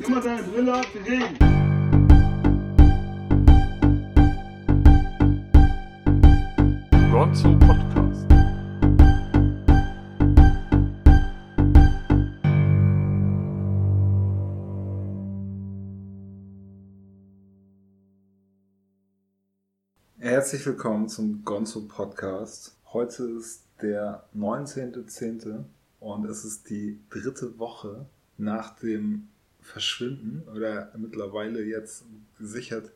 Nimm mal deine Brille ab, wir reden. Gonzo Podcast. Herzlich willkommen zum Gonzo Podcast. Heute ist der 19.10. und es ist die dritte Woche nach dem Verschwinden oder mittlerweile jetzt gesichert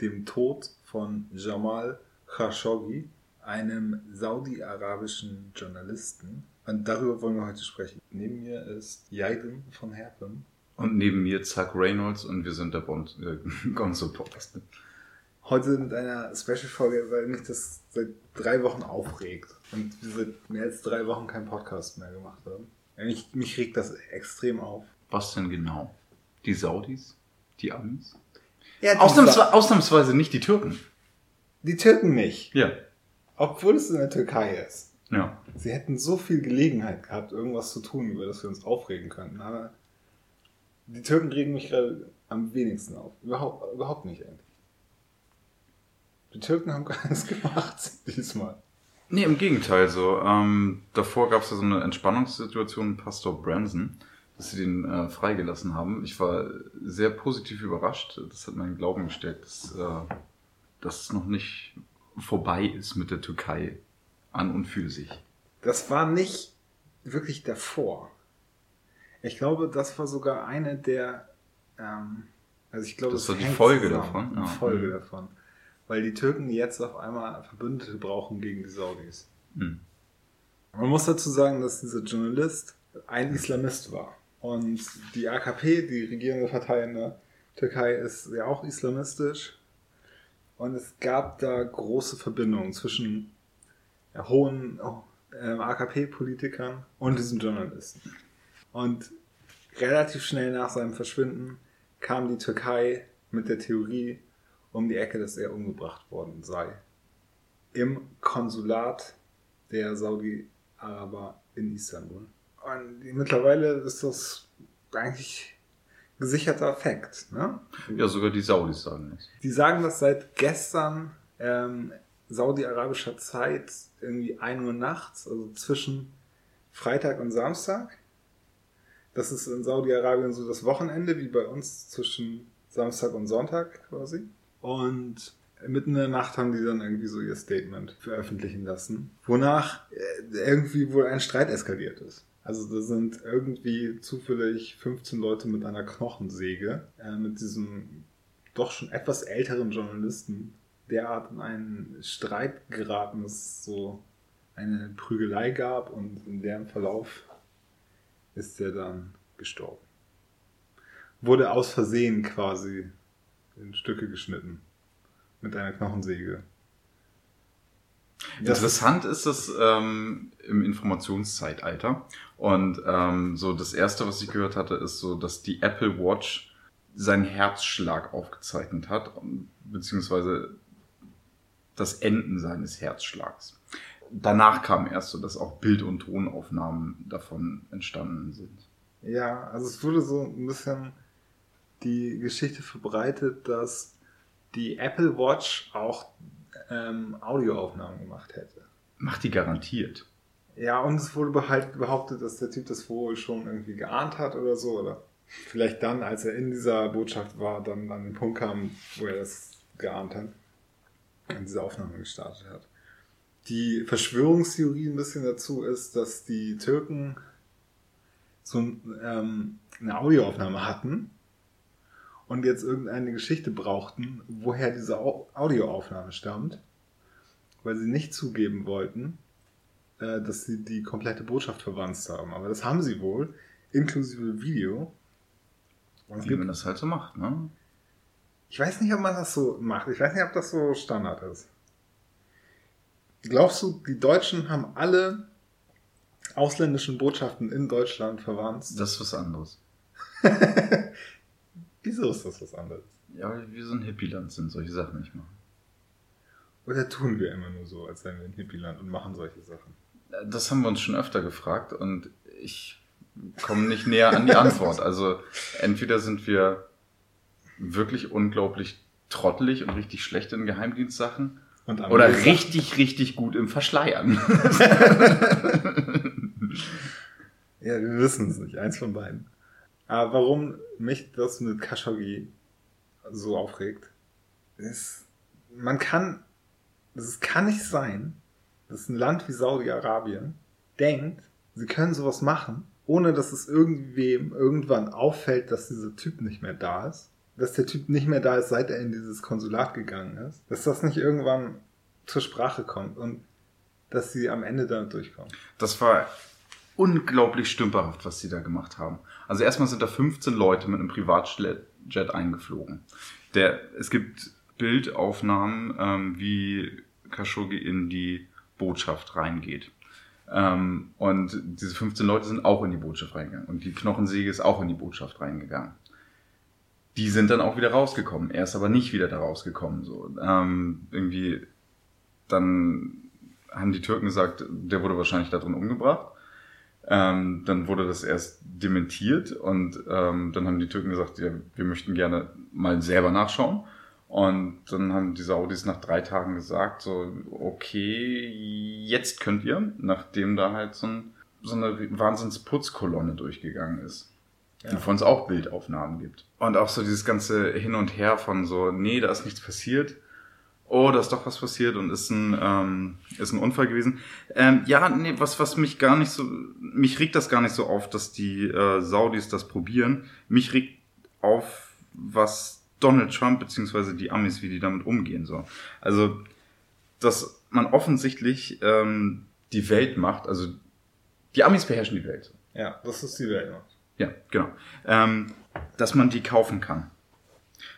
dem Tod von Jamal Khashoggi, einem saudi-arabischen Journalisten. Und darüber wollen wir heute sprechen. Neben mir ist Jaiden von Herpen. Und neben mir Zack Reynolds und wir sind der Bond, äh, Gonzo Podcast. Heute mit einer Special-Folge, weil mich das seit drei Wochen aufregt. Und wir seit mehr als drei Wochen keinen Podcast mehr gemacht haben. Mich, mich regt das extrem auf. Was denn genau? Die Saudis? Die Amis? Ja, die, Ausnahmsweise, ausnahmsweise nicht die Türken. die Türken nicht. Ja. Obwohl es in der Türkei ist. Ja. Sie hätten so viel Gelegenheit gehabt, irgendwas zu tun, über das wir uns aufregen könnten. Aber die Türken regen mich gerade am wenigsten auf. Überhaupt, überhaupt nicht eigentlich. Die Türken haben gar nichts gemacht diesmal. Nee, im Gegenteil so. Ähm, davor gab es ja so eine Entspannungssituation mit Pastor Branson, dass sie den äh, freigelassen haben. Ich war sehr positiv überrascht. Das hat meinen Glauben gestärkt, dass, äh, dass es noch nicht vorbei ist mit der Türkei an und für sich. Das war nicht wirklich davor. Ich glaube, das war sogar eine der. Ähm, also ich glaube, Das war die Folge zusammen. davon, Die ja. Folge Mhm. davon. Weil die Türken jetzt auf einmal Verbündete brauchen gegen die Saudis. Hm. Man muss dazu sagen, dass dieser Journalist ein Islamist war. Und die AKP, die regierende Partei in der Türkei, ist ja auch islamistisch. Und es gab da große Verbindungen zwischen hohen ähm, AKP-Politikern und diesem Journalisten. Und relativ schnell nach seinem Verschwinden kam die Türkei mit der Theorie um die Ecke, dass er umgebracht worden sei. Im Konsulat der Saudi-Araber in Istanbul. Und mittlerweile ist das eigentlich gesicherter Fakt. Ne? Ja, sogar die Saudis sagen das. Die sagen das seit gestern ähm, saudi-arabischer Zeit, irgendwie 1 Uhr nachts, also zwischen Freitag und Samstag. Das ist in Saudi-Arabien so das Wochenende, wie bei uns zwischen Samstag und Sonntag quasi. Und mitten in der Nacht haben die dann irgendwie so ihr Statement veröffentlichen lassen, wonach äh, irgendwie wohl ein Streit eskaliert ist. Also da sind irgendwie zufällig 15 Leute mit einer Knochensäge, äh, mit diesem doch schon etwas älteren Journalisten derart in einen Streit geraten, dass es so eine Prügelei gab und in deren Verlauf ist er dann gestorben. Wurde aus Versehen quasi in Stücke geschnitten. Mit einer Knochensäge. Interessant ist es ähm, im Informationszeitalter. Und ähm, so das erste, was ich gehört hatte, ist so, dass die Apple Watch seinen Herzschlag aufgezeichnet hat, beziehungsweise das Enden seines Herzschlags. Danach kam erst so, dass auch Bild- und Tonaufnahmen davon entstanden sind. ja, also es wurde so ein bisschen die Geschichte verbreitet, dass die Apple Watch auch ähm, Audioaufnahmen gemacht hätte. Macht die garantiert. Ja, und es wurde halt behauptet, dass der Typ das wohl schon irgendwie geahnt hat oder so. Oder vielleicht dann, als er in dieser Botschaft war, dann an den Punkt kam, wo er das geahnt hat und diese Aufnahme gestartet hat. Die Verschwörungstheorie ein bisschen dazu ist, dass die Türken so ähm, eine Audioaufnahme hatten und jetzt irgendeine Geschichte brauchten, woher diese Au- Audioaufnahme stammt, weil sie nicht zugeben wollten, äh, dass sie die komplette Botschaft verwandt haben. Aber das haben sie wohl, inklusive Video. Und Wie man das halt so macht, ne? ich weiß nicht, ob man das so macht. Ich weiß nicht, ob das so Standard ist. Glaubst du, die Deutschen haben alle ausländischen Botschaften in Deutschland verwandt? Das ist was anderes. Wieso ist das was anderes? Ja, weil wir so ein Hippie-Land sind, solche Sachen nicht machen. Oder tun wir immer nur so, als seien wir ein Hippieland und machen solche Sachen? Das haben wir uns schon öfter gefragt und ich kommen nicht näher an die Antwort. Also entweder sind wir wirklich unglaublich trottelig und richtig schlecht in Geheimdienstsachen oder richtig, richtig gut im Verschleiern. ja, wir wissen es nicht. Eins von beiden. Aber warum mich das mit Khashoggi so aufregt, ist, man kann, es kann nicht sein, dass ein Land wie Saudi-Arabien denkt, sie können sowas machen, ohne dass es irgendwem irgendwann auffällt, dass dieser Typ nicht mehr da ist. Dass der Typ nicht mehr da ist, seit er in dieses Konsulat gegangen ist. Dass das nicht irgendwann zur Sprache kommt und dass sie am Ende damit durchkommen. Das war unglaublich stümperhaft, was sie da gemacht haben. Also erstmal sind da 15 Leute mit einem Privatjet eingeflogen. Der, es gibt Bildaufnahmen, ähm, wie Khashoggi in die Botschaft reingeht. Ähm, und diese 15 Leute sind auch in die Botschaft reingegangen. Und die Knochensäge ist auch in die Botschaft reingegangen. Die sind dann auch wieder rausgekommen. Er ist aber nicht wieder da rausgekommen. So. Ähm, irgendwie, dann haben die Türken gesagt, der wurde wahrscheinlich da drin umgebracht. Ähm, dann wurde das erst dementiert und ähm, dann haben die Türken gesagt, ja, wir möchten gerne mal selber nachschauen. Und dann haben die Saudis nach drei Tagen gesagt, so, okay, jetzt könnt ihr, nachdem da halt so, ein, so eine Wahnsinnsputzkolonne durchgegangen ist. Ja. Die von uns auch Bildaufnahmen gibt. Und auch so dieses ganze Hin und Her von so, nee, da ist nichts passiert. Oh, da ist doch was passiert und ist ein, ähm, ist ein Unfall gewesen. Ähm, ja, nee, was, was mich gar nicht so, mich regt das gar nicht so auf, dass die äh, Saudis das probieren. Mich regt auf, was Donald Trump beziehungsweise die Amis, wie die damit umgehen. So. Also, dass man offensichtlich ähm, die Welt macht, also die Amis beherrschen die Welt. Ja, das ist die Weltmacht. Ja, genau. Ähm, dass man die kaufen kann.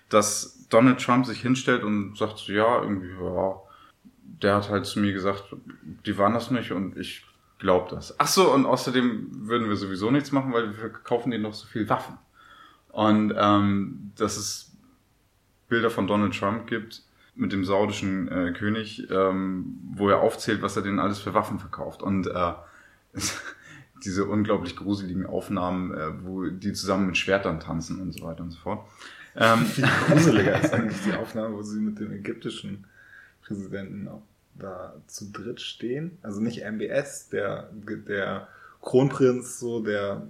Dass Donald Trump sich hinstellt und sagt, ja, irgendwie, ja, der hat halt zu mir gesagt, die waren das nicht und ich glaube das. Ach so, und außerdem würden wir sowieso nichts machen, weil wir kaufen denen noch so viel Waffen. Und ähm, das ist Bilder von Donald Trump gibt mit dem saudischen äh, König, ähm, wo er aufzählt, was er denen alles für Waffen verkauft. Und äh, diese unglaublich gruseligen Aufnahmen, äh, wo die zusammen mit Schwertern tanzen und so weiter und so fort. Ähm, Viel gruseliger ist eigentlich die Aufnahme, wo sie mit dem ägyptischen Präsidenten auch da zu dritt stehen. Also nicht MBS, der, der Kronprinz, so der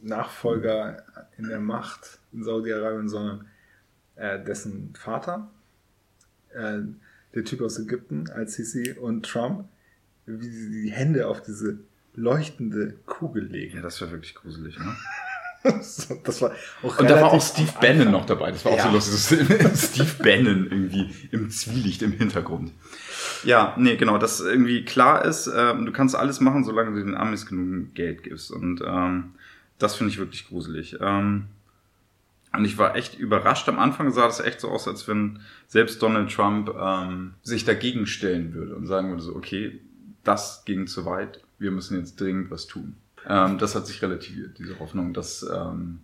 Nachfolger in der Macht in Saudi-Arabien, sondern äh, dessen Vater, äh, der Typ aus Ägypten, Al-Sisi und Trump, wie sie die Hände auf diese leuchtende Kugel legen. Ja, das war wirklich gruselig, ne? das war auch Und da war auch Steve Bannon noch dabei. Das war auch ja. so lustig. Steve Bannon irgendwie im Zwielicht im Hintergrund. Ja, nee, genau, dass irgendwie klar ist, äh, du kannst alles machen, solange du den Amis genug Geld gibst. Und ähm, das finde ich wirklich gruselig. Ähm, und ich war echt überrascht. Am Anfang sah das echt so aus, als wenn selbst Donald Trump ähm, sich dagegen stellen würde und sagen würde so, okay, das ging zu weit, wir müssen jetzt dringend was tun. Ähm, das hat sich relativiert, diese Hoffnung, dass, ähm,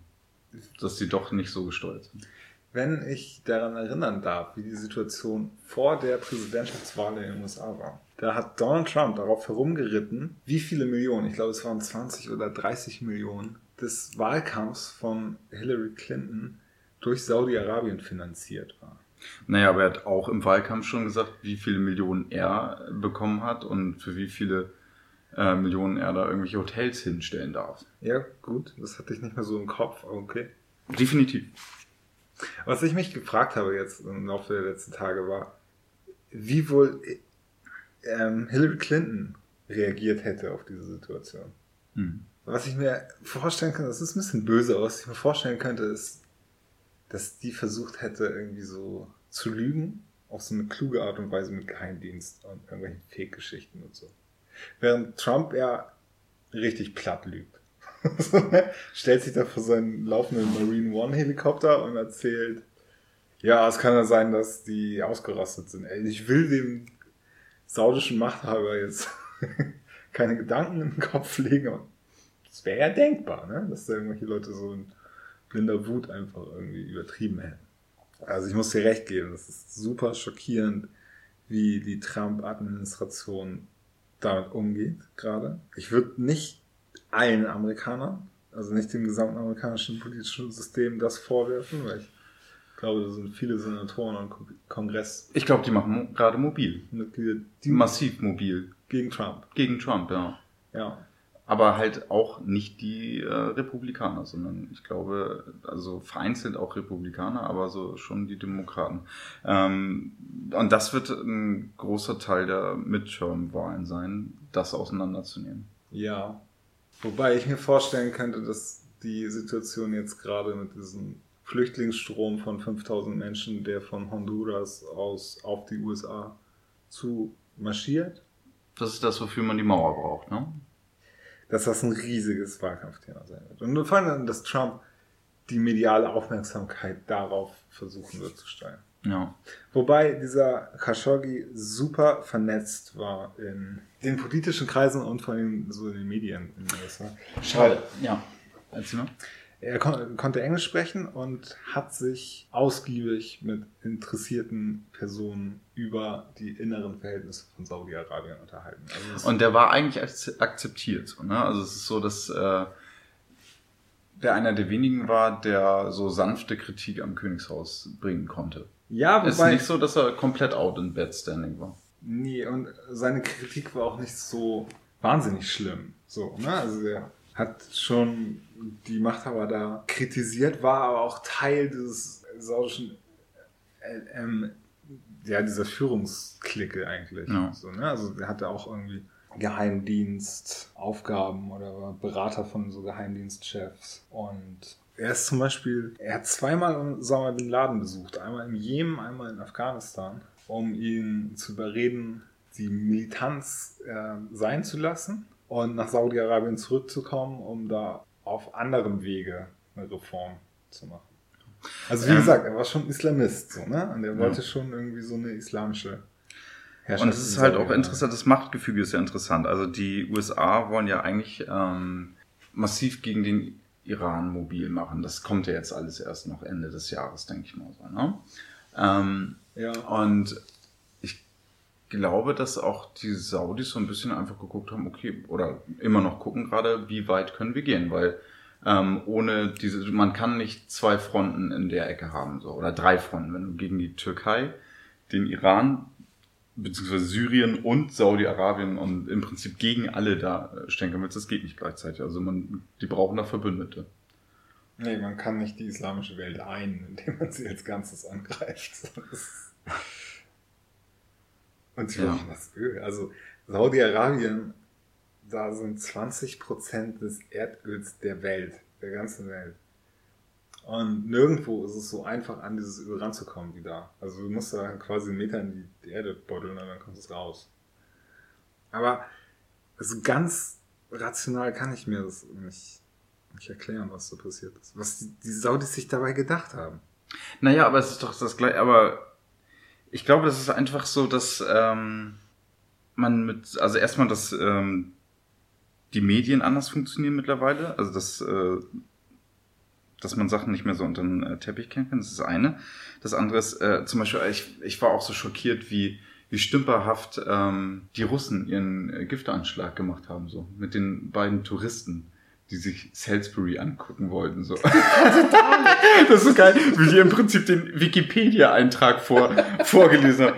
dass die doch nicht so gesteuert sind. Wenn ich daran erinnern darf, wie die Situation vor der Präsidentschaftswahl in den USA war, da hat Donald Trump darauf herumgeritten, wie viele Millionen, ich glaube es waren 20 oder 30 Millionen, des Wahlkampfs von Hillary Clinton durch Saudi-Arabien finanziert war. Naja, aber er hat auch im Wahlkampf schon gesagt, wie viele Millionen er bekommen hat und für wie viele äh, Millionen er da irgendwelche Hotels hinstellen darf. Ja, gut, das hatte ich nicht mehr so im Kopf, aber okay. Definitiv. Was ich mich gefragt habe jetzt im Laufe der letzten Tage war, wie wohl ähm, Hillary Clinton reagiert hätte auf diese Situation. Hm. Was ich mir vorstellen kann, das ist ein bisschen böse, aber was ich mir vorstellen könnte, ist, dass die versucht hätte, irgendwie so zu lügen, auf so eine kluge Art und Weise mit Geheimdienst und irgendwelchen Fake-Geschichten und so. Während Trump ja richtig platt lügt. Stellt sich da vor seinen laufenden Marine One Helikopter und erzählt, ja, es kann ja sein, dass die ausgerastet sind. Ey, ich will dem saudischen Machthaber jetzt keine Gedanken den Kopf legen das wäre ja denkbar, ne? dass da irgendwelche Leute so in blinder Wut einfach irgendwie übertrieben hätten. Also ich muss dir recht geben, das ist super schockierend, wie die Trump-Administration damit umgeht gerade. Ich würde nicht allen Amerikanern also nicht dem gesamten amerikanischen politischen System das vorwerfen, weil ich glaube, da sind viele Senatoren und Kongress. Ich glaube, die machen gerade mobil. Mitglieder, die massiv mobil. Gegen Trump. Gegen Trump, ja. Ja. Aber halt auch nicht die äh, Republikaner, sondern ich glaube, also vereinzelt auch Republikaner, aber so schon die Demokraten. Ähm, und das wird ein großer Teil der Midterm-Wahlen sein, das auseinanderzunehmen. Ja. Wobei ich mir vorstellen könnte, dass die Situation jetzt gerade mit diesem Flüchtlingsstrom von 5000 Menschen, der von Honduras aus auf die USA zu marschiert. Das ist das, wofür man die Mauer braucht, ne? Dass das ein riesiges Wahlkampfthema sein wird. Und vor allem, dass Trump die mediale Aufmerksamkeit darauf versuchen wird zu steuern. Ja. Wobei dieser Khashoggi super vernetzt war in den politischen Kreisen und vor allem so in den Medien in den USA. Schade. Ja. Erzähl mal. Er kon konnte Englisch sprechen und hat sich ausgiebig mit interessierten Personen über die inneren Verhältnisse von Saudi-Arabien unterhalten. Also und der war eigentlich akzeptiert. Ne? Also es ist so, dass äh, der einer der wenigen war, der so sanfte Kritik am Königshaus bringen konnte. Ja, wobei... Es ist nicht so, dass er komplett out in bed standing war. Nee, und seine Kritik war auch nicht so wahnsinnig schlimm. So, ne? Also der hat schon die Machthaber da kritisiert, war aber auch Teil dieses saudischen, äh, ähm, ja, dieser Führungsklicke eigentlich. Ja. So, ne? Also er hatte auch irgendwie Geheimdienstaufgaben oder war Berater von so Geheimdienstchefs. Und er ist zum Beispiel, er hat zweimal Osama Bin Laden besucht. Einmal im Jemen, einmal in Afghanistan, um ihn zu überreden, die Militanz äh, sein zu lassen und nach Saudi-Arabien zurückzukommen, um da auf anderem Wege eine Reform zu machen. Also wie ähm, gesagt, er war schon Islamist, so, ne? Und er wollte ja. schon irgendwie so eine islamische Herrschaft. Und es ist halt auch interessant, das Machtgefüge ist ja interessant. Also die USA wollen ja eigentlich ähm, massiv gegen den Iran mobil machen. Das kommt ja jetzt alles erst noch Ende des Jahres, denke ich mal so. Ne? Ähm, ja. Und glaube, dass auch die Saudis so ein bisschen einfach geguckt haben, okay, oder immer noch gucken gerade, wie weit können wir gehen, weil ähm, ohne diese, man kann nicht zwei Fronten in der Ecke haben, so, oder drei Fronten, wenn du gegen die Türkei, den Iran, beziehungsweise Syrien und Saudi-Arabien und im Prinzip gegen alle da äh, stehen willst, das geht nicht gleichzeitig. Also man, die brauchen da Verbündete. Nee, man kann nicht die islamische Welt ein, indem man sie als Ganzes angreift. Und sie ja. das Öl. Also Saudi-Arabien, da sind 20 Prozent des Erdöls der Welt, der ganzen Welt. Und nirgendwo ist es so einfach, an dieses Öl ranzukommen wie da. Also du musst da quasi einen Meter in die Erde buddeln und dann kommt es raus. Aber also ganz rational kann ich mir das nicht, nicht erklären, was so passiert ist. Was die, die Saudis sich dabei gedacht haben. Naja, aber es ist doch das gleiche, aber ich glaube, das ist einfach so, dass ähm, man mit, also erstmal, dass ähm, die Medien anders funktionieren mittlerweile, also dass, äh, dass man Sachen nicht mehr so unter den äh, Teppich kennen kann, das ist das eine. Das andere ist, äh, zum Beispiel, ich, ich war auch so schockiert, wie, wie stümperhaft ähm, die Russen ihren äh, Giftanschlag gemacht haben, so mit den beiden Touristen die sich Salisbury angucken wollten. So. das ist geil, wie die im Prinzip den Wikipedia-Eintrag vor, vorgelesen haben.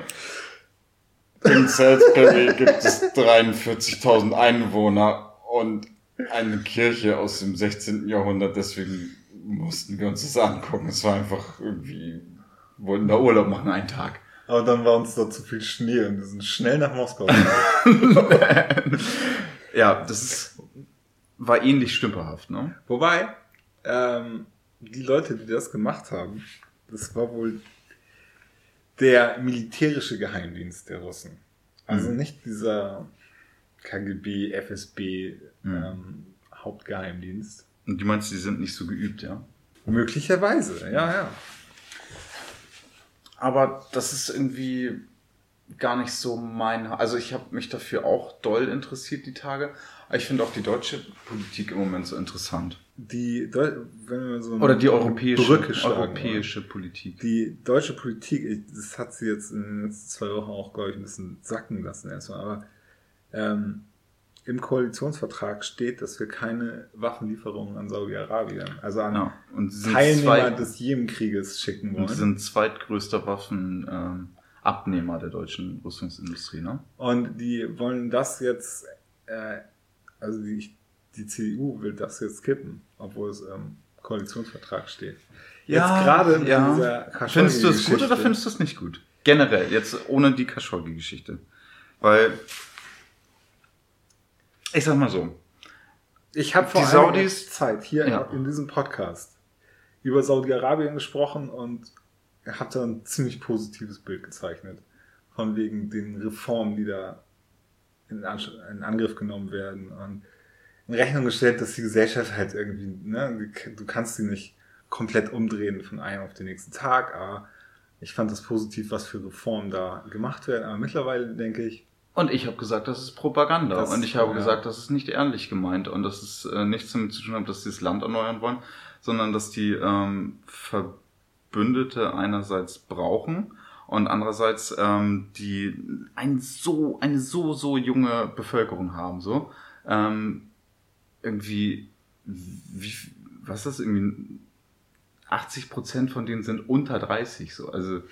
In Salisbury gibt es 43.000 Einwohner und eine Kirche aus dem 16. Jahrhundert, deswegen mussten wir uns das angucken. Es war einfach irgendwie, wollten da Urlaub machen, einen Tag. Aber dann war uns da zu viel Schnee und wir sind schnell nach Moskau. ja, das ist war ähnlich stümperhaft, ne? Wobei, ähm, die Leute, die das gemacht haben, das war wohl der militärische Geheimdienst der Russen. Also mhm. nicht dieser KGB, FSB mhm. ähm, Hauptgeheimdienst. Und du meinst, die sind nicht so geübt, ja? Möglicherweise, ja, ja. Aber das ist irgendwie gar nicht so mein. Also ich habe mich dafür auch doll interessiert die Tage. Aber ich finde auch die deutsche Politik im Moment so interessant. Die wenn wir so oder die europäische, Brücke schlagen, europäische oder? Politik. Die deutsche Politik, das hat sie jetzt in den letzten zwei Wochen auch, glaube ich, ein bisschen sacken lassen erstmal. Aber ähm, im Koalitionsvertrag steht, dass wir keine Waffenlieferungen an Saudi-Arabien, also an Ja, und Teilnehmer zwei- des Jemenkrieges schicken Und wollen. sie sind zweitgrößter Waffenabnehmer der deutschen Rüstungsindustrie, ne? Und die wollen das jetzt, äh, also die, die CDU will das jetzt kippen, obwohl es im Koalitionsvertrag steht. Jetzt gerade mit dieser Findest du es gut oder findest du es nicht gut? Generell, jetzt ohne die Khashoggi-Geschichte. Weil, ich sag mal so, Ich habe vor Die Saudis- Zeit hier Ja. in diesem Podcast über Saudi-Arabien gesprochen und habe da ein ziemlich positives Bild gezeichnet. Von wegen den Reformen, die da in, in Angriff genommen werden und in Rechnung gestellt, dass die Gesellschaft halt irgendwie, ne, du kannst sie nicht komplett umdrehen von einem auf den nächsten Tag, aber ich fand das positiv, was für Reformen da gemacht werden. Aber mittlerweile denke ich, Und ich habe gesagt, das ist Propaganda. Das- und ich habe ja. gesagt, das ist nicht ehrlich gemeint und dass es äh, nichts damit zu tun hat, dass sie das Land erneuern wollen, sondern dass die ähm, Verbündete einerseits brauchen und andererseits ähm, die ein so, eine so, so junge Bevölkerung haben. So. Ähm, irgendwie, wie, was ist das, irgendwie 80 Prozent von denen sind unter 30. So. Also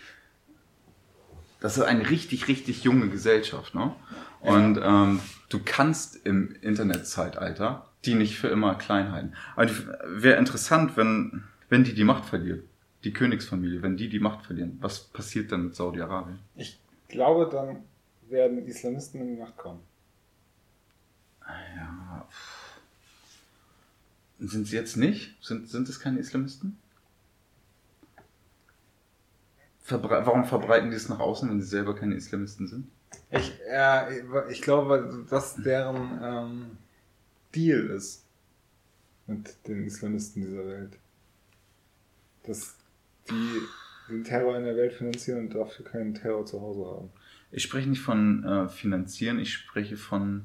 das ist eine richtig, richtig junge Gesellschaft, ne? Und ähm, du kannst im Internetzeitalter die nicht für immer klein halten. Aber wäre interessant, wenn, wenn die die Macht verliert, die Königsfamilie, wenn die die Macht verlieren, was passiert dann mit Saudi-Arabien? ich glaube, dann werden Islamisten in die Macht kommen. Ja. Sind sie jetzt nicht? Sind, sind es keine Islamisten? Verbre warum verbreiten die es nach außen, wenn sie selber keine Islamisten sind? Ich, äh, ich glaube, dass deren ähm, Deal ist mit den Islamisten dieser Welt. Dass die den Terror in der Welt finanzieren und dafür keinen Terror zu Hause haben. Ich spreche nicht von äh, finanzieren, ich spreche von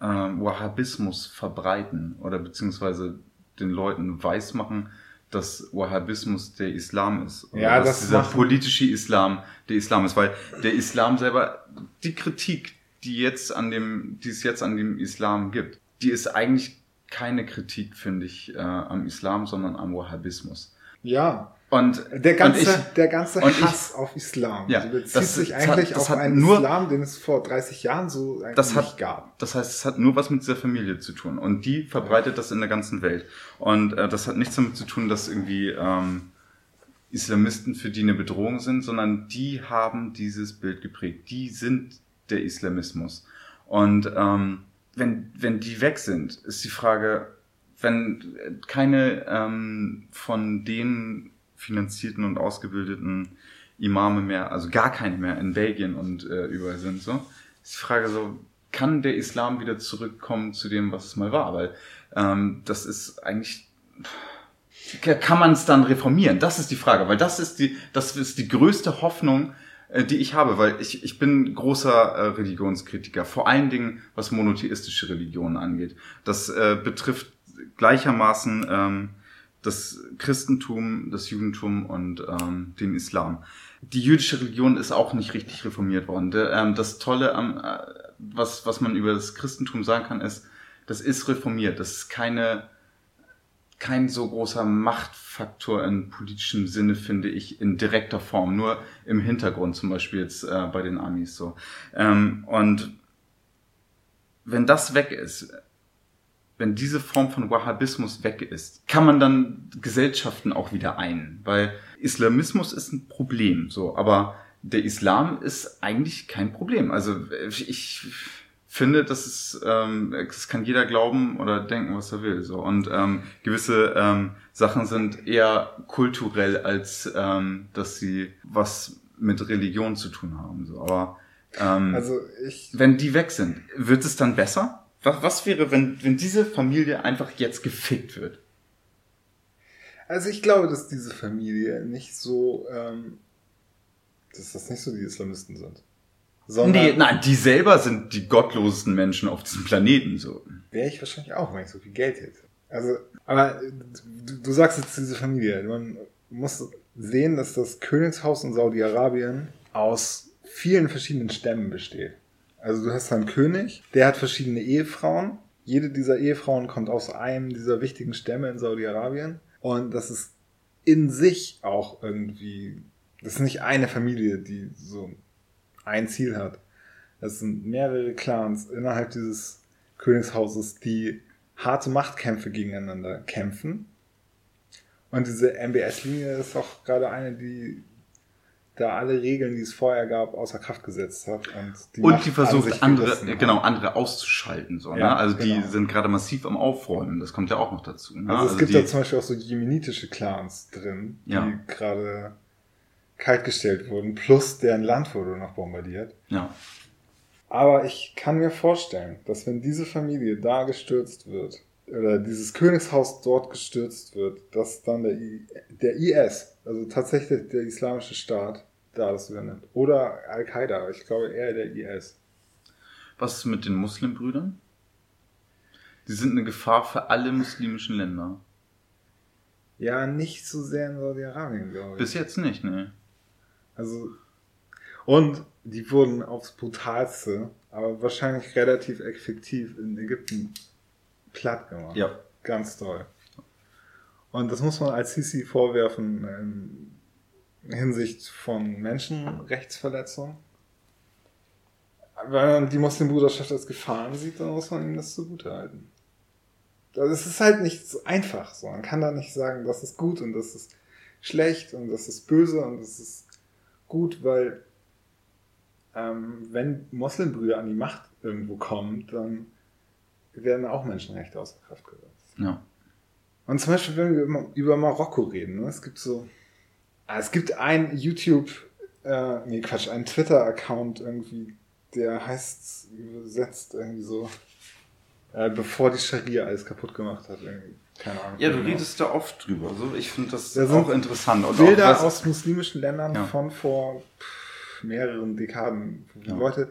äh, Wahhabismus verbreiten oder beziehungsweise den Leuten weismachen, dass Wahhabismus der Islam ist. Oder Ja, dass das dieser politische Islam der Islam ist, weil der Islam selber, die Kritik, die jetzt an dem, die es jetzt an dem Islam gibt, die ist eigentlich keine Kritik, finde ich, äh, am Islam, sondern am Wahhabismus. Ja, Und der ganze, und ich, der ganze und ich- Hass auf Islam Ja, also bezieht das- sich hat- eigentlich das auf hat einen nur- Islam, den es vor 30 Jahren so eigentlich Das hat- nicht gab. Das heißt, es hat nur was mit dieser Familie zu tun. Und die verbreitet das in der ganzen Welt. Und äh, das hat nichts damit zu tun, dass irgendwie ähm, Islamisten für die eine Bedrohung sind, sondern die haben dieses Bild geprägt. Die sind der Islamismus. Und ähm, wenn, wenn die weg sind, ist die Frage, wenn keine ähm, von den finanzierten und ausgebildeten Imame mehr, also gar keine mehr in Belgien und äh, überall sind, so, ist die Frage so, kann der Islam wieder zurückkommen zu dem, was es mal war? Weil ähm, das ist eigentlich, kann man es dann reformieren? Das ist die Frage, weil das ist die, das ist die größte Hoffnung, äh, die ich habe, weil ich, ich bin großer äh, Religionskritiker, vor allen Dingen was monotheistische Religionen angeht. Das äh, betrifft gleichermaßen ähm, das Christentum, das Judentum und ähm, den Islam. Die jüdische Religion ist auch nicht richtig reformiert worden. Der, ähm, das Tolle am, äh, was, was man über das Christentum sagen kann, ist, das ist reformiert. Das ist keine, kein so großer Machtfaktor im politischen Sinne, finde ich, in direkter Form. Nur im Hintergrund, zum Beispiel jetzt äh, bei den Amis so. Ähm, und wenn das weg ist, wenn diese Form von Wahhabismus weg ist, kann man dann Gesellschaften auch wieder ein, weil Islamismus ist ein Problem, so, aber der Islam ist eigentlich kein Problem. Also ich finde, das ist, ähm, das kann jeder glauben oder denken, was er will, so und ähm, gewisse ähm, Sachen sind eher kulturell als ähm, dass sie was mit Religion zu tun haben, so, aber ähm, Also ich, wenn die weg sind, wird es dann besser? Was, was wäre, wenn, wenn diese Familie einfach jetzt gefickt wird? also ich glaube, dass diese Familie nicht so, ähm, dass das nicht so die Islamisten sind. Sondern Nee, nein, die selber sind die gottlosesten Menschen auf diesem Planeten. So. wäre ich wahrscheinlich auch, wenn ich so viel Geld hätte. Also, aber du, du sagst jetzt diese Familie. Man muss sehen, dass das Königshaus in Saudi-Arabien aus vielen verschiedenen Stämmen besteht. Also du hast einen König, der hat verschiedene Ehefrauen. Jede dieser Ehefrauen kommt aus einem dieser wichtigen Stämme in Saudi-Arabien. Und das ist in sich auch irgendwie, das ist nicht eine Familie, die so ein Ziel hat. Das sind mehrere Clans innerhalb dieses Königshauses, die harte Machtkämpfe gegeneinander kämpfen. Und diese MBS-Linie ist auch gerade eine, die da alle Regeln, die es vorher gab, außer Kraft gesetzt hat. Und die, und die versucht, andere, genau, andere auszuschalten. So, ne? ja, ne? Also genau. die sind gerade massiv am Aufräumen. Das kommt ja auch noch dazu. Ne? Also es also gibt da zum Beispiel auch so jemenitische Clans drin, die ja. gerade kaltgestellt wurden, plus deren Land wurde noch bombardiert. Ja. Aber ich kann mir vorstellen, dass wenn diese Familie da gestürzt wird, oder dieses Königshaus dort gestürzt wird, dass dann der, I, der IS, also tatsächlich der islamische Staat, da das übernimmt. Oder Al-Qaida, ich glaube eher der IS. Was ist mit den Muslimbrüdern? Die sind eine Gefahr für alle muslimischen Länder. Ja, nicht so sehr in Saudi-Arabien, glaube ich. Bis jetzt nicht, ne. Also, und die wurden aufs brutalste, aber wahrscheinlich relativ effektiv in Ägypten platt gemacht. Ja. Ganz toll. Und das muss man als Sisi vorwerfen in Hinsicht von Menschenrechtsverletzungen. Wenn man die Muslimbruderschaft als Gefahren sieht, dann muss man ihnen das zugutehalten. Also es ist halt nicht so einfach so. Man kann da nicht sagen, das ist gut und das ist schlecht und das ist böse und das ist gut, weil ähm, wenn Muslimbrüder an die Macht irgendwo kommen, dann werden auch Menschenrechte außer Kraft gesetzt. Ja. Und zum Beispiel, wenn wir über Marokko reden, ne, es gibt so, ah, es gibt ein YouTube, äh, nee Quatsch, ein Twitter-Account irgendwie, der heißt übersetzt irgendwie so, äh, bevor die Scharia alles kaputt gemacht hat. Irgendwie. Keine Ahnung. Ja, du redest da oft drüber. Also ich finde das da auch interessant. Und Bilder auch, aus muslimischen Ländern ja. von vor mehreren Dekaden, wo ja. Leute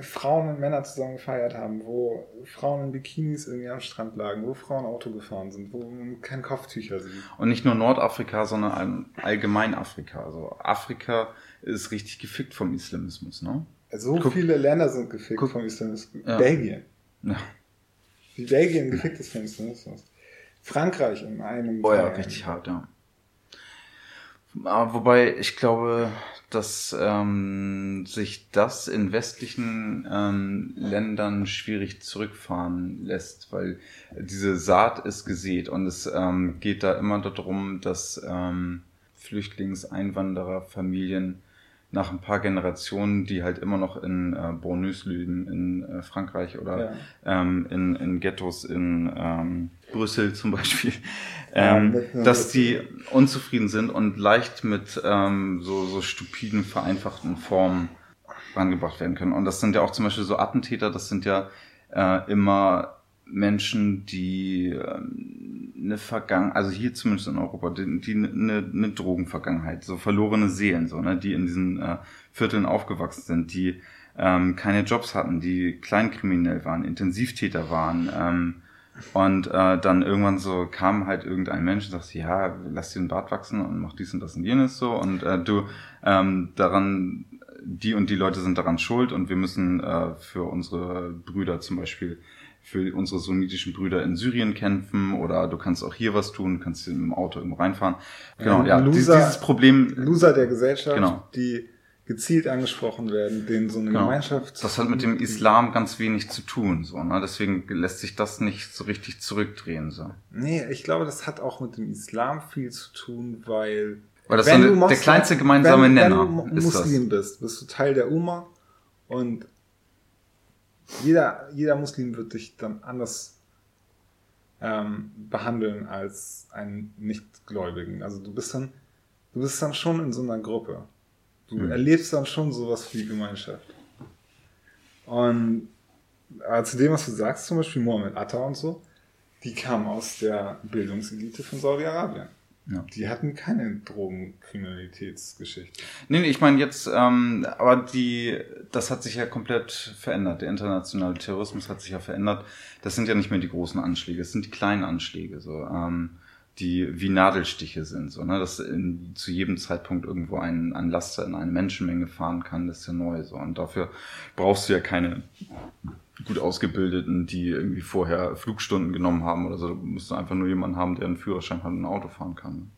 Frauen und Männer zusammen gefeiert haben, wo Frauen in Bikinis irgendwie am Strand lagen, wo Frauen Auto gefahren sind, wo man keine Kopftücher sieht. Und nicht nur Nordafrika, sondern allgemein Afrika. Also Afrika ist richtig gefickt vom Islamismus, ne? So guck, viele Länder sind gefickt guck, vom Islamismus. Ja. Belgien. Ja. Wie Belgien gefickt ist vom Islamismus. Frankreich in einem. Oh ja, richtig hart, ja. Aber wobei ich glaube, dass ähm, sich das in westlichen ähm, Ländern schwierig zurückfahren lässt, weil diese Saat ist gesät und es ähm, geht da immer darum, dass ähm, Flüchtlingseinwandererfamilien nach ein paar Generationen, die halt immer noch in äh, Bournus lügen, in äh, Frankreich oder ja. ähm, in, in Ghettos in ähm, Brüssel zum Beispiel, ähm, ja, dass die unzufrieden sind und leicht mit ähm, so, so stupiden, vereinfachten Formen rangebracht werden können. Und das sind ja auch zum Beispiel so Attentäter, das sind ja äh, immer Menschen, die äh, eine Vergangenheit, also hier zumindest in Europa, die, die eine, eine Drogenvergangenheit, so verlorene Seelen, so, ne, die in diesen äh, Vierteln aufgewachsen sind, die ähm, keine Jobs hatten, die kleinkriminell waren, Intensivtäter waren, ähm, und äh, dann irgendwann so kam halt irgendein Mensch und sagte, ja, lass dir den Bart wachsen und mach dies und das und jenes so. Und äh, du ähm, daran, die und die Leute sind daran schuld und wir müssen äh, für unsere Brüder zum Beispiel für unsere sunnitischen Brüder in Syrien kämpfen oder du kannst auch hier was tun, kannst mit dem Auto irgendwo reinfahren. Genau, ja, Loser, dieses Problem. Loser der Gesellschaft, genau. die gezielt angesprochen werden, denen so eine genau. Gemeinschaft. Das hat mit dem Islam ganz wenig zu tun, so, ne? Deswegen lässt sich das nicht so richtig zurückdrehen, so. Nee, ich glaube, das hat auch mit dem Islam viel zu tun, weil. Weil das wenn so eine, der kleinste gemeinsame wenn, Nenner wenn du Muslim das. bist, bist du Teil der Umma und jeder, jeder Muslim wird dich dann anders ähm, behandeln als einen Nichtgläubigen. Also du bist dann, du bist dann schon in so einer Gruppe. Du mhm. erlebst dann schon sowas wie Gemeinschaft. Und äh, zu dem, was du sagst, zum Beispiel Mohammed Atta und so, die kamen aus der Bildungselite von Saudi-Arabien. Ja. Die hatten keine Drogenkriminalitätsgeschichte. Nee, nee ich meine jetzt, ähm, aber die, das hat sich ja komplett verändert. Der internationale Terrorismus hat sich ja verändert. Das sind ja nicht mehr die großen Anschläge, es sind die kleinen Anschläge. So, ähm, die wie Nadelstiche sind, so, ne? dass in, zu jedem Zeitpunkt irgendwo ein, ein Laster in eine Menschenmenge fahren kann, das ist ja neu so. Und dafür brauchst du ja keine gut ausgebildeten, die irgendwie vorher Flugstunden genommen haben oder so. Du musst einfach nur jemanden haben, der einen Führerschein hat und ein Auto fahren kann.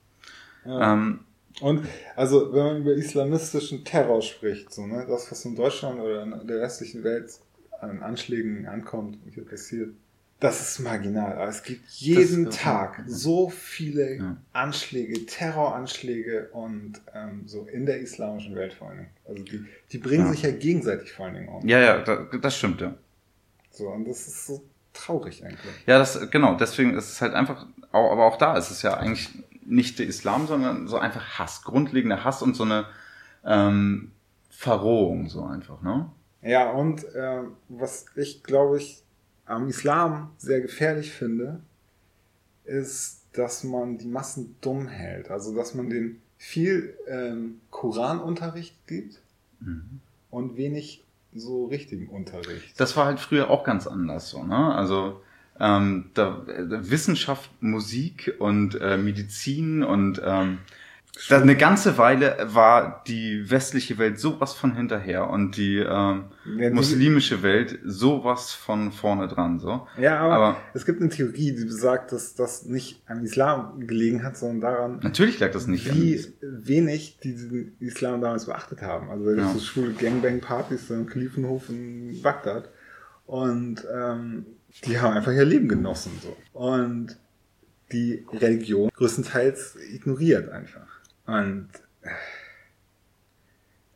Ja. Ähm, und also wenn man über islamistischen Terror spricht, so, ne, das, was in Deutschland oder in der restlichen Welt an Anschlägen ankommt und hier passiert, das ist marginal. Aber es gibt jeden Tag ja. so viele ja. Anschläge, Terroranschläge und ähm, so in der islamischen Welt vor allen Dingen. Also die, die bringen ja. sich ja gegenseitig vor allen Dingen um. Ja, ja, das stimmt, ja. So, und das ist so traurig eigentlich. Ja, das, genau, deswegen ist es halt einfach, aber auch da ist es ja eigentlich nicht der Islam, sondern so einfach Hass, grundlegender Hass und so eine ähm, Verrohung, so einfach, ne? Ja, und äh, was ich, glaube ich, am Islam sehr gefährlich finde, ist, dass man die Massen dumm hält. Also, dass man den viel ähm, Koranunterricht gibt mhm. und wenig so richtigen Unterricht. Das war halt früher auch ganz anders so, ne? Also ähm, da, äh, Wissenschaft, Musik und äh, Medizin und ähm, da eine ganze Weile war die westliche Welt sowas von hinterher und die ähm, ja, die, muslimische Welt sowas von vorne dran. So. Ja, aber, aber, es gibt eine Theorie, die besagt, dass das nicht am Islam gelegen hat, sondern daran, natürlich lag das nicht wie wenig die den Islam damals beachtet haben. Also da gibt es ja. so schwule Gangbang-Partys im Kalifenhof in Bagdad und ähm, die haben einfach ihr Leben genossen. so Und die Religion größtenteils ignoriert einfach. Und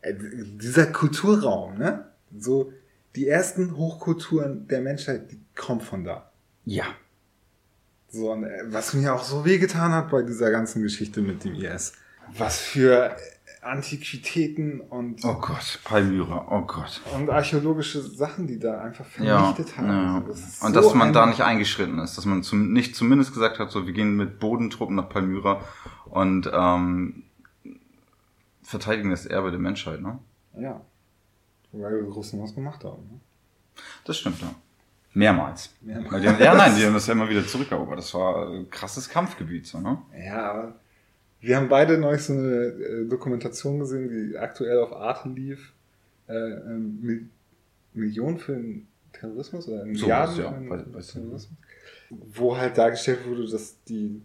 äh, dieser Kulturraum, ne? So, die ersten Hochkulturen der Menschheit, die kommen von da. Ja. So, und, äh, was mir auch so wehgetan hat bei dieser ganzen Geschichte mit dem IS. Was für Antiquitäten und. Oh Gott, Palmyra, oh Gott. Und archäologische Sachen, die da einfach vernichtet ja, haben. Ja. Das und so dass man da nicht eingeschritten ist, dass man zum, nicht zumindest gesagt hat, so wir gehen mit Bodentruppen nach Palmyra und ähm, verteidigen das Erbe der Menschheit, ne? Ja. Weil die Russen was gemacht haben. Ne? Das stimmt, ja. Mehrmals. Mehrmals. Haben, ja, nein, die haben das ja immer wieder zurückerobert. Das war ein krasses Kampfgebiet, so, ne? Ja, aber wir haben beide neulich so eine äh, Dokumentation gesehen, die aktuell auf Arte lief. Äh, ähm, Millionen für den Terrorismus oder Milliarden so, ja, für den Terrorismus. Wo halt dargestellt wurde, dass die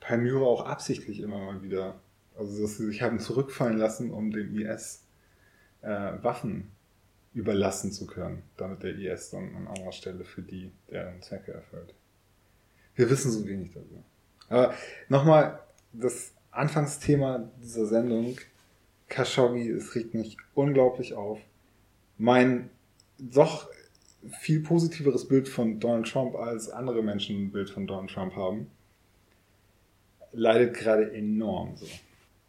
Palmyra auch absichtlich immer mal wieder, also dass sie sich haben zurückfallen lassen, um dem IS äh, Waffen überlassen zu können, damit der IS dann an anderer Stelle für die deren Zwecke erfüllt. Wir wissen so wenig darüber. Aber nochmal, das Anfangsthema dieser Sendung, Khashoggi, es regt mich unglaublich auf. Mein doch viel positiveres Bild von Donald Trump als andere Menschen ein Bild von Donald Trump haben, leidet gerade enorm so.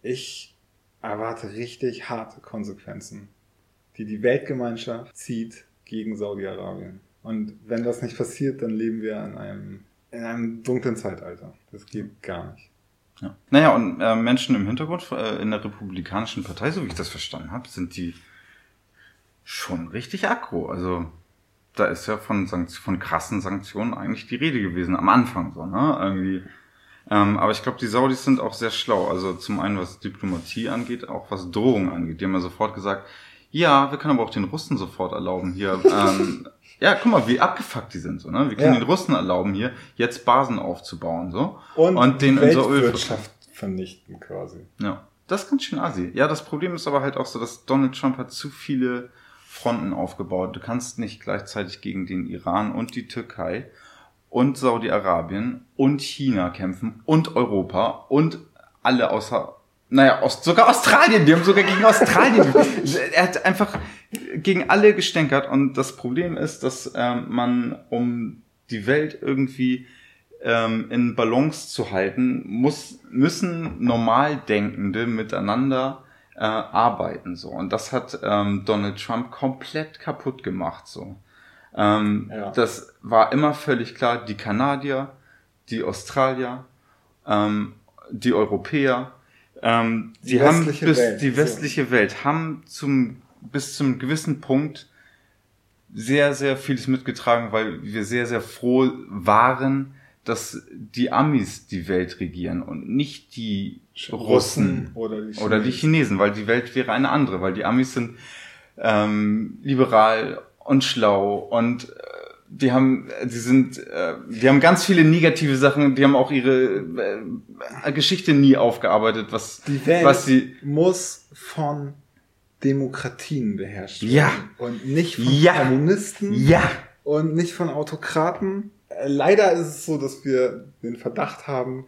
Ich erwarte richtig harte Konsequenzen, die die Weltgemeinschaft zieht gegen Saudi-Arabien. Und wenn das nicht passiert, dann leben wir in einem, in einem dunklen Zeitalter. Das geht gar nicht. Ja. Naja, und äh, Menschen im Hintergrund äh, in der Republikanischen Partei, so wie ich das verstanden habe, sind die schon richtig aggro. Also da ist ja von, von krassen Sanktionen eigentlich die Rede gewesen am Anfang so, ne? Irgendwie. Ähm, aber ich glaube, die Saudis sind auch sehr schlau. Also zum einen, was Diplomatie angeht, auch was Drohungen angeht. Die haben ja sofort gesagt, ja, wir können aber auch den Russen sofort erlauben, hier ähm, ja, guck mal, wie abgefuckt die sind so, ne? Wir können ja. den Russen erlauben, hier jetzt Basen aufzubauen, so. Und, und den unser Ölwirtschaft vernichten quasi. Ja. Das ist ganz schön assi. Ja, das Problem ist aber halt auch so, dass Donald Trump hat zu viele Fronten aufgebaut. Du kannst nicht gleichzeitig gegen den Iran und die Türkei und Saudi-Arabien und China kämpfen und Europa und alle außer naja, Ost, sogar Australien, die haben sogar gegen Australien. er hat einfach gegen alle gestänkert und das Problem ist, dass ähm, man, um die Welt irgendwie ähm, in Balance zu halten, muss, müssen normal Denkende miteinander äh, arbeiten so und das hat ähm, Donald Trump komplett kaputt gemacht so. Ähm, ja. Das war immer völlig klar. Die Kanadier, die Australier, ähm, die Europäer ähm, die, die haben bis Welt. die westliche so. Welt haben zum bis zum gewissen Punkt sehr sehr vieles mitgetragen, weil wir sehr sehr froh waren, dass die Amis die Welt regieren und nicht die Russen, Russen oder die oder die Chinesen, weil die Welt wäre eine andere, weil die Amis sind ähm, liberal und schlau und die haben, die sind, äh, die haben ganz viele negative Sachen, die haben auch ihre äh, Geschichte nie aufgearbeitet, was, Die Welt was sie, muss von Demokratien beherrscht werden. Ja. Und nicht von Ja. Kommunisten ja, und nicht von Autokraten. Äh, Leider ist es so, dass wir den Verdacht haben,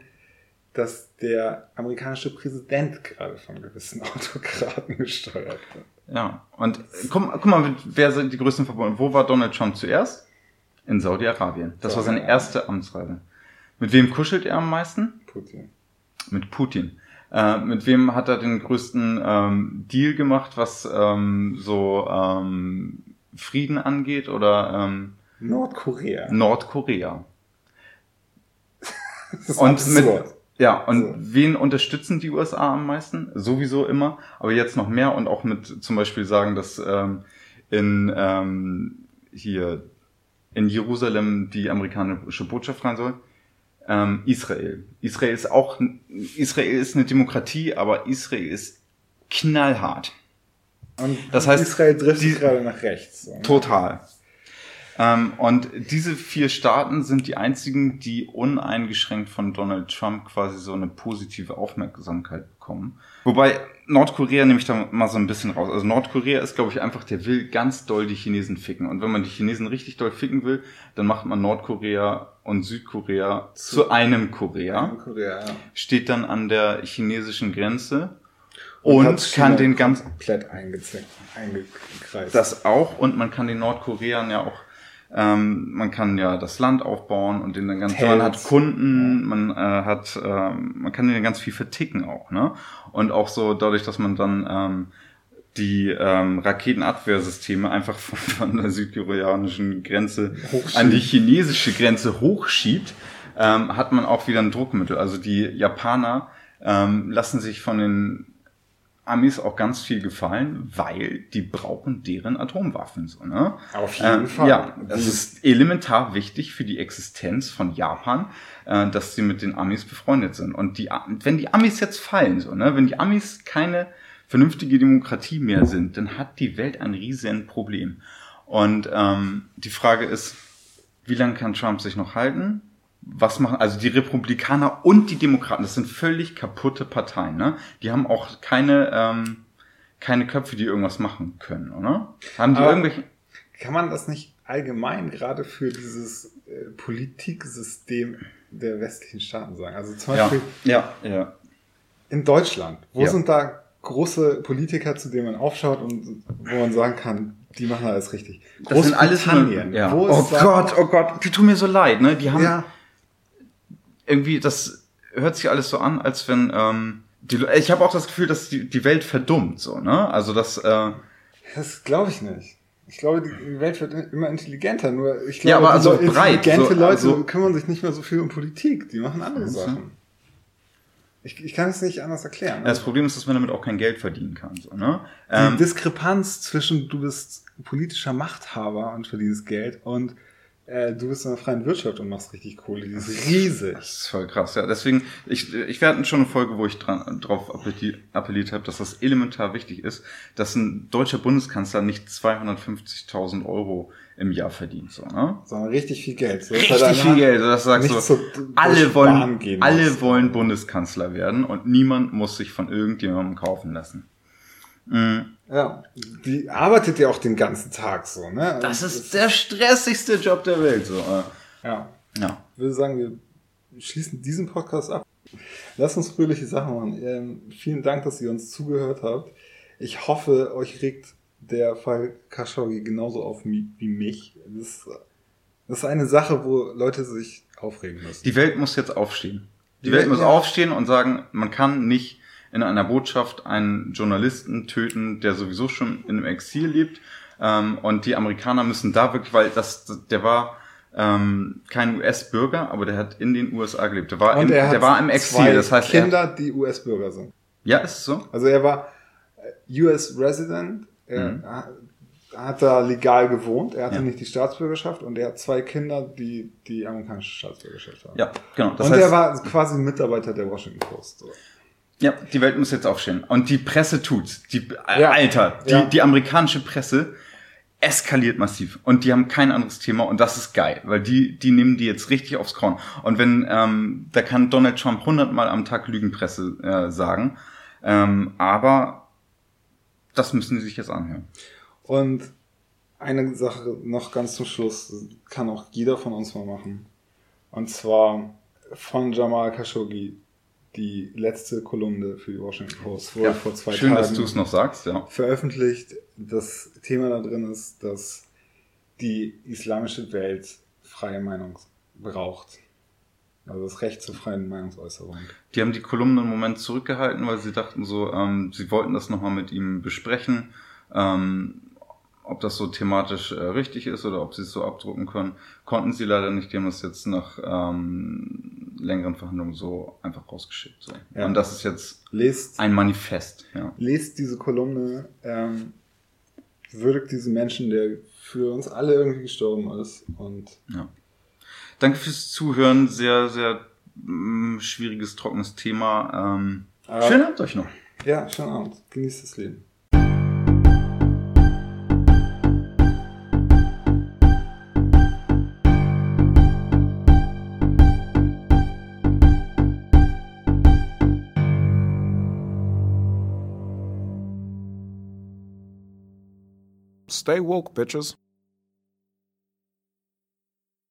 dass der amerikanische Präsident gerade von gewissen Autokraten gesteuert wird. ja, und guck, guck mal, wer sind die größten Verbunden? Wo war Donald Trump zuerst? In Saudi-Arabien. Das war seine erste Amtsreise. Mit wem kuschelt er am meisten? Putin. Mit Putin. Äh, mit wem hat er den größten ähm, Deal gemacht, was ähm, so ähm, Frieden angeht oder ähm, Nordkorea. Nordkorea? Das ist Und absurd. Ja, und So. wen unterstützen die USA am meisten? Sowieso immer, aber jetzt noch mehr und auch mit zum Beispiel sagen, dass ähm, in ähm, hier in Jerusalem die amerikanische Botschaft rein soll. Ähm, Israel. Israel ist auch Israel ist eine Demokratie, aber Israel ist knallhart. Und Das heißt, Israel driftet die- gerade nach rechts. So. ne? Total. Ähm, und diese vier Staaten sind die einzigen, die uneingeschränkt von Donald Trump quasi so eine positive Aufmerksamkeit bekommen. Wobei Nordkorea nehme ich da mal so ein bisschen raus. Also Nordkorea ist, glaube ich, einfach, der will ganz doll die Chinesen ficken. Und wenn man die Chinesen richtig doll ficken will, dann macht man Nordkorea und Südkorea zu einem Korea, Nordkorea, ja. steht dann an der chinesischen Grenze und, China kann den ganz komplett eingekreist. das auch und man kann den Nordkoreanern ja auch, ähm, man kann ja das Land aufbauen und den dann ganz, Hotels. man hat Kunden, man äh, hat, ähm, man kann den ganz viel verticken auch, ne? Und auch so dadurch, dass man dann ähm, die ähm, Raketenabwehrsysteme einfach von, von der südkoreanischen Grenze an die chinesische Grenze hochschiebt, ähm, hat man auch wieder ein Druckmittel. Also die Japaner ähm, lassen sich von den Amis auch ganz viel gefallen, weil die brauchen deren Atomwaffen. So, ne? Auf jeden Ähm, Fall. Ja, das Die- ist elementar wichtig für die Existenz von Japan, äh, dass sie mit den Amis befreundet sind. Und die, wenn die Amis jetzt fallen, so, ne, wenn die Amis keine vernünftige Demokratie mehr sind, dann hat die Welt ein riesen Problem. Und ähm, die Frage ist, wie lange kann Trump sich noch halten? Was machen, also die Republikaner und die Demokraten, das sind völlig kaputte Parteien, ne? Die haben auch keine, ähm, keine Köpfe, die irgendwas machen können, oder? Haben die Aber- irgendwelche. Kann man das nicht allgemein gerade für dieses äh, Politiksystem der westlichen Staaten sagen? Also zum Ja, Beispiel ja, ja. in Deutschland, wo Ja. sind da große Politiker, zu denen man aufschaut und wo man sagen kann, die machen alles richtig? Das sind alles nur, ja. wo Oh Gott, oh Gott, die tun mir so leid, ne? Die haben Ja, irgendwie, das hört sich alles so an, als wenn, ähm, die, ich habe auch das Gefühl, dass die, die Welt verdummt, so, ne? Also das, äh, das glaube ich nicht. Ich glaube, die Welt wird immer intelligenter. Nur ich glaube, Ja, aber also breit, intelligente so- Leute also- kümmern sich nicht mehr so viel um Politik. Die machen andere Mhm. Sachen. Ich, ich kann es nicht anders erklären. das Problem ist, dass man damit auch kein Geld verdienen kann, so, ne? Die Ähm, Diskrepanz zwischen du bist politischer Machthaber und verdienst Geld und äh, du bist in der freien Wirtschaft und machst richtig Kohle, die ist riesig. Das ist voll krass, ja. Deswegen, ich, ich wir hatten schon eine Folge, wo ich dran, drauf appelliert, appelliert habe, dass das elementar wichtig ist, dass ein deutscher Bundeskanzler nicht 250.000 Euro im Jahr verdient, so, ne? Sondern richtig viel Geld. So, Richtig er viel Geld, das sagst du. zur- alle wollen, alle wollen Bundeskanzler werden und niemand muss sich von irgendjemandem kaufen lassen. Mhm. Ja, die arbeitet ja auch den ganzen Tag so, ne? Das Und ist der stressigste Job der Welt, so. äh. Ja. Ja. Ich würde sagen, wir schließen diesen Podcast ab. Lass uns fröhliche Sachen machen. Ähm, vielen Dank, dass ihr uns zugehört habt. Ich hoffe, euch regt der Fall Khashoggi genauso auf wie mich. Das, das ist eine Sache, wo Leute sich aufregen müssen. Die Welt muss jetzt aufstehen. Die, Die Welt Welt- muss ja. aufstehen und sagen, man kann nicht in einer Botschaft einen Journalisten töten, der sowieso schon in einem Exil lebt. Ähm, und die Amerikaner müssen da wirklich, weil das, der war ähm, kein US-Bürger, aber der hat in den USA gelebt. Der war, im, Und er hat der war im Exil. zwei Das heißt, er, Kinder, die US-Bürger sind. ja, ist so. Also er war äh, US Resident. Er Mhm. ha- hat da legal gewohnt. Er hatte Ja. nicht die Staatsbürgerschaft und er hat zwei Kinder, die die amerikanische Staatsbürgerschaft haben. Ja, genau. Das und heißt, er war quasi Mitarbeiter der Washington Post. So. Ja, die Welt muss jetzt aufstehen. Und die Presse tut's. Die, äh, Ja. Alter, die, Ja. die amerikanische Presse eskaliert massiv. Und die haben kein anderes Thema. Und das ist geil, weil die, die nehmen die jetzt richtig aufs Korn. Und wenn, ähm, da kann Donald Trump hundertmal am Tag Lügenpresse äh, sagen. Ähm, aber das müssen sie sich jetzt anhören. Und eine Sache noch ganz zum Schluss, kann auch jeder von uns mal machen. Und zwar von Jamal Khashoggi, die letzte Kolumne für die Washington Post, wurde vor zwei schön, Tagen dass du es noch sagst, ja. veröffentlicht. Das Thema da drin ist, dass die islamische Welt freie Meinung braucht. Also das Recht zur freien Meinungsäußerung. Die haben die Kolumne einen Moment zurückgehalten, weil sie dachten so, ähm, sie wollten das nochmal mit ihm besprechen, ähm, ob das so thematisch äh, richtig ist oder ob sie es so abdrucken können. Konnten sie leider nicht, die haben das jetzt nach ähm, längeren Verhandlungen so einfach rausgeschickt. So. Ja. Und das ist jetzt Lest, ein Manifest. Ja. lest diese Kolumne, ähm, würdigt diesen Menschen, der für uns alle irgendwie gestorben ist. Und Ja. Danke fürs Zuhören. Sehr, sehr mm, schwieriges, trockenes Thema. Ähm, Aber- schönen Abend euch noch. ja, schönen Abend. Genießt das Leben. Stay woke, bitches.